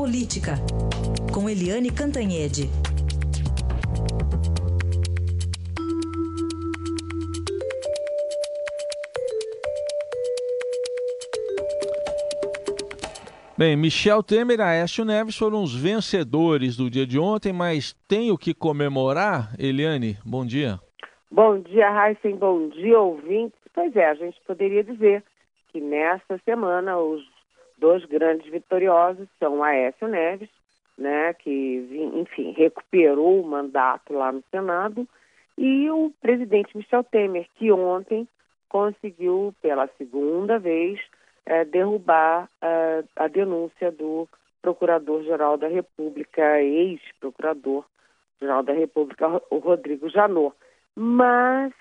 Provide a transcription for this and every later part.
Política, com Eliane Cantanhede. Bem, Michel Temer e Aécio Neves foram os vencedores do dia de ontem, mas tem o que comemorar? Eliane, bom dia. Bom dia, Heisen, bom dia, ouvintes. Pois é, a gente poderia dizer que nesta semana os dois grandes vitoriosos são Aécio Neves, né, que, enfim, recuperou o mandato lá no Senado, e o presidente Michel Temer, que ontem conseguiu, pela segunda vez, é, derrubar é, a denúncia do Procurador-Geral da República, ex-Procurador-Geral da República, o Rodrigo Janot. Mas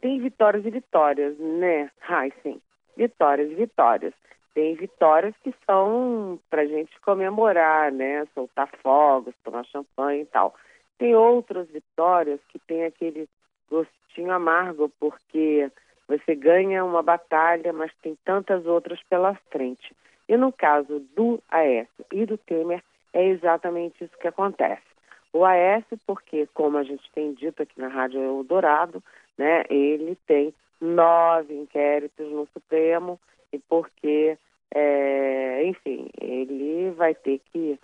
tem vitórias e vitórias, né, Heisen? Vitórias e vitórias. Tem vitórias que são para gente comemorar, né? Soltar fogos, tomar champanhe e tal. Tem outras vitórias que tem aquele gostinho amargo, porque você ganha uma batalha, mas tem tantas outras pela frente. E no caso do Aécio e do Temer, é exatamente isso que acontece. O Aécio, porque, como a gente tem dito aqui na Rádio Eldorado, né, ele tem nove inquéritos no Supremo e porque, vai ter que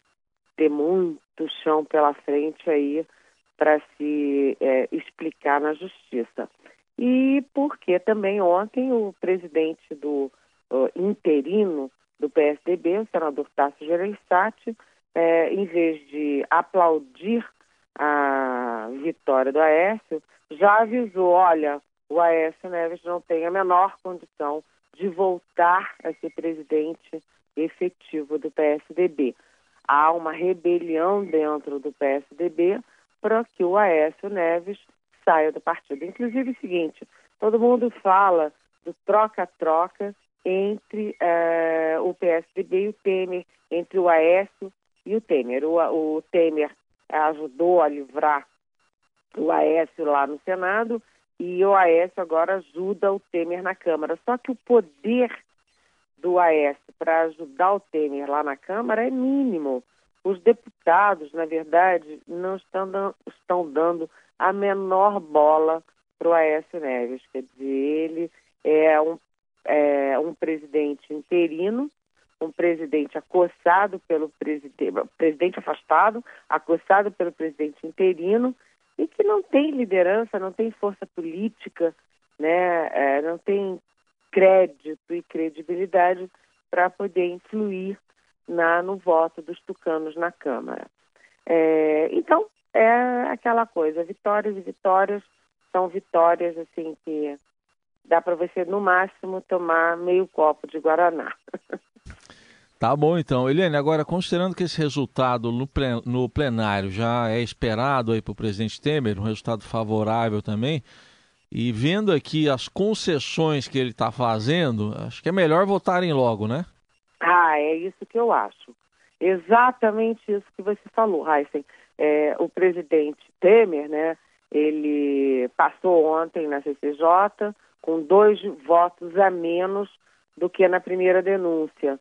ter muito chão pela frente aí para se é, explicar na justiça. E porque também ontem o presidente do uh, interino do PSDB, o senador Tasso Gereissati, é, em vez de aplaudir a vitória do Aécio, já avisou, olha, o Aécio Neves não tem a menor condição de voltar a ser presidente efetivo do PSDB. Há uma rebelião dentro do PSDB para que o Aécio Neves saia do partido. Inclusive o seguinte, todo mundo fala do troca-troca entre uh, o PSDB e o Temer, entre o Aécio e o Temer. O, o Temer ajudou a livrar o Aécio lá no Senado e o Aécio agora ajuda o Temer na Câmara. Só que o poder do Aécio para ajudar o Temer lá na Câmara é mínimo. Os deputados, na verdade, não estão, estão dando a menor bola para o Aécio Neves. Quer dizer, ele é um, é um presidente interino, um presidente acossado pelo presidente, presidente afastado, acossado pelo presidente interino, e que não tem liderança, não tem força política, né, é, não tem crédito e credibilidade para poder influir na, no voto dos tucanos na Câmara. É, então, é aquela coisa, vitórias e vitórias são vitórias assim que dá para você no máximo tomar meio copo de guaraná. Tá bom então, Eliane. Agora considerando que esse resultado no plenário já é esperado aí para o presidente Temer, um resultado favorável também, e vendo aqui as concessões que ele está fazendo, acho que é melhor votarem logo, né? Ah, é isso que eu acho. Exatamente isso que você falou, Heisen é, o presidente Temer, né, ele passou ontem na CCJ com dois votos a menos do que na primeira denúncia,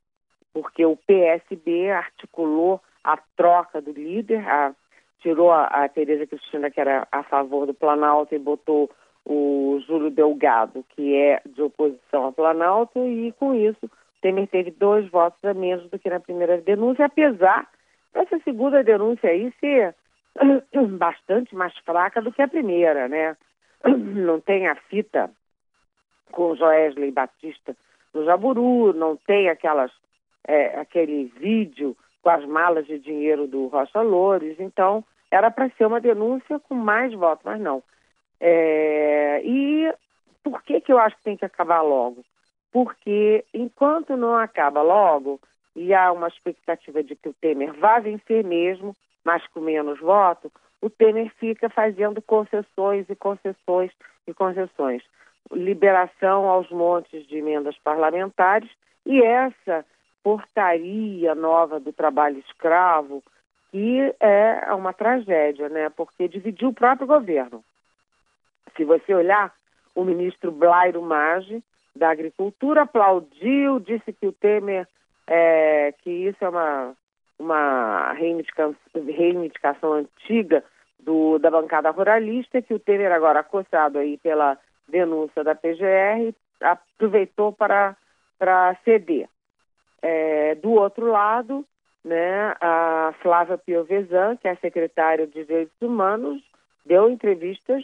porque o PSB articulou a troca do líder, a, tirou a, a Tereza Cristina, que era a favor do Planalto, e botou o Júlio Delgado, que é de oposição ao Planalto, e com isso Temer teve dois votos a menos do que na primeira denúncia, apesar essa segunda denúncia aí ser bastante mais fraca do que a primeira, né? Não tem a fita com Joesley Batista no Jaburu, não tem aquelas, é, aquele vídeo com as malas de dinheiro do Rocha Loures, então era para ser uma denúncia com mais votos, mas não. É, e por que, que eu acho que tem que acabar logo? Porque enquanto não acaba logo, e há uma expectativa de que o Temer vá vencer mesmo, mas com menos votos, o Temer fica fazendo concessões e concessões e concessões. Liberação aos montes de emendas parlamentares e essa portaria nova do trabalho escravo, que é uma tragédia, né? Porque dividiu o próprio governo. Se você olhar, o ministro Blairo Maggi, da Agricultura, aplaudiu, disse que o Temer é, que isso é uma uma reivindicação, reivindicação antiga do, da bancada ruralista, que o Temer agora acossado aí pela denúncia da PGR, aproveitou para, para ceder. É, do outro lado, né, a Flávia Piovesan, que é secretária de Direitos Humanos, deu entrevistas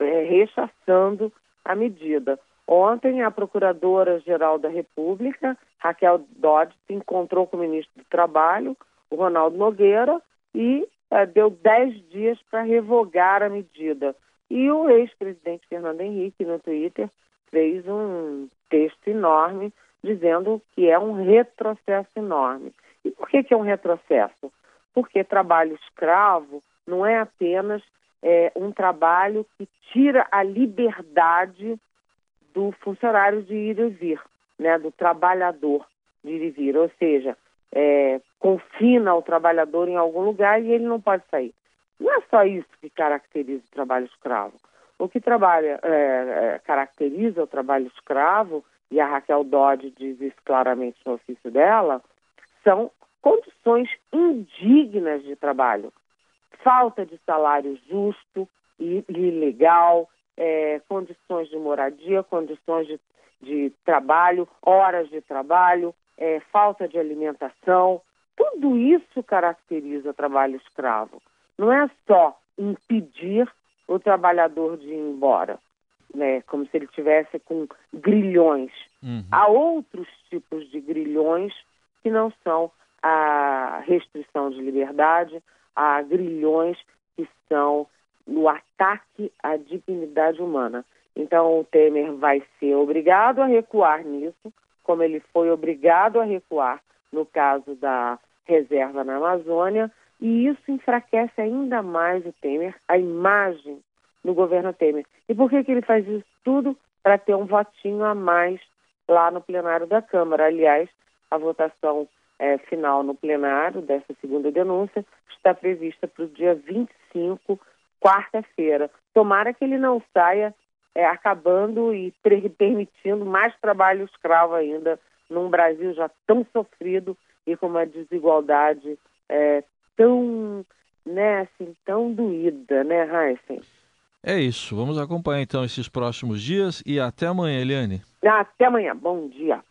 é, rechaçando a medida. Ontem, a Procuradora-Geral da República, Raquel Dodge, se encontrou com o ministro do Trabalho, o Ronaldo Nogueira, e é, deu 10 dias para revogar a medida. E o ex-presidente Fernando Henrique, no Twitter, fez um texto enorme dizendo que é um retrocesso enorme. E por que, que é um retrocesso? Porque trabalho escravo não é apenas é, um trabalho que tira a liberdade do funcionário de ir e vir, né, do trabalhador de ir e vir, ou seja, é, confina o trabalhador em algum lugar e ele não pode sair. Não é só isso que caracteriza o trabalho escravo. O que trabalha, é, é, caracteriza o trabalho escravo, e a Raquel Dodge diz isso claramente no ofício dela, são condições indignas de trabalho. Falta de salário justo e, e legal, é, condições de moradia, condições de, de trabalho, horas de trabalho, é, falta de alimentação. Tudo isso caracteriza o trabalho escravo. Não é só impedir o trabalhador de ir embora, né, como se ele tivesse com grilhões. Uhum. Há outros tipos de grilhões que não são a restrição de liberdade, há grilhões que são no ataque à dignidade humana. Então, o Temer vai ser obrigado a recuar nisso, como ele foi obrigado a recuar no caso da reserva na Amazônia, e isso enfraquece ainda mais o Temer, a imagem do governo Temer. E por que, que ele faz isso tudo? Para ter um votinho a mais lá no plenário da Câmara. Aliás, a votação é, final no plenário dessa segunda denúncia está prevista para o dia 25, quarta-feira. Tomara que ele não saia é, acabando e permitindo mais trabalho escravo ainda num Brasil já tão sofrido e com uma desigualdade é, tão, né, assim, tão doída, né, Heisen? É isso. Vamos acompanhar então esses próximos dias e até amanhã, Eliane. Até amanhã. Bom dia.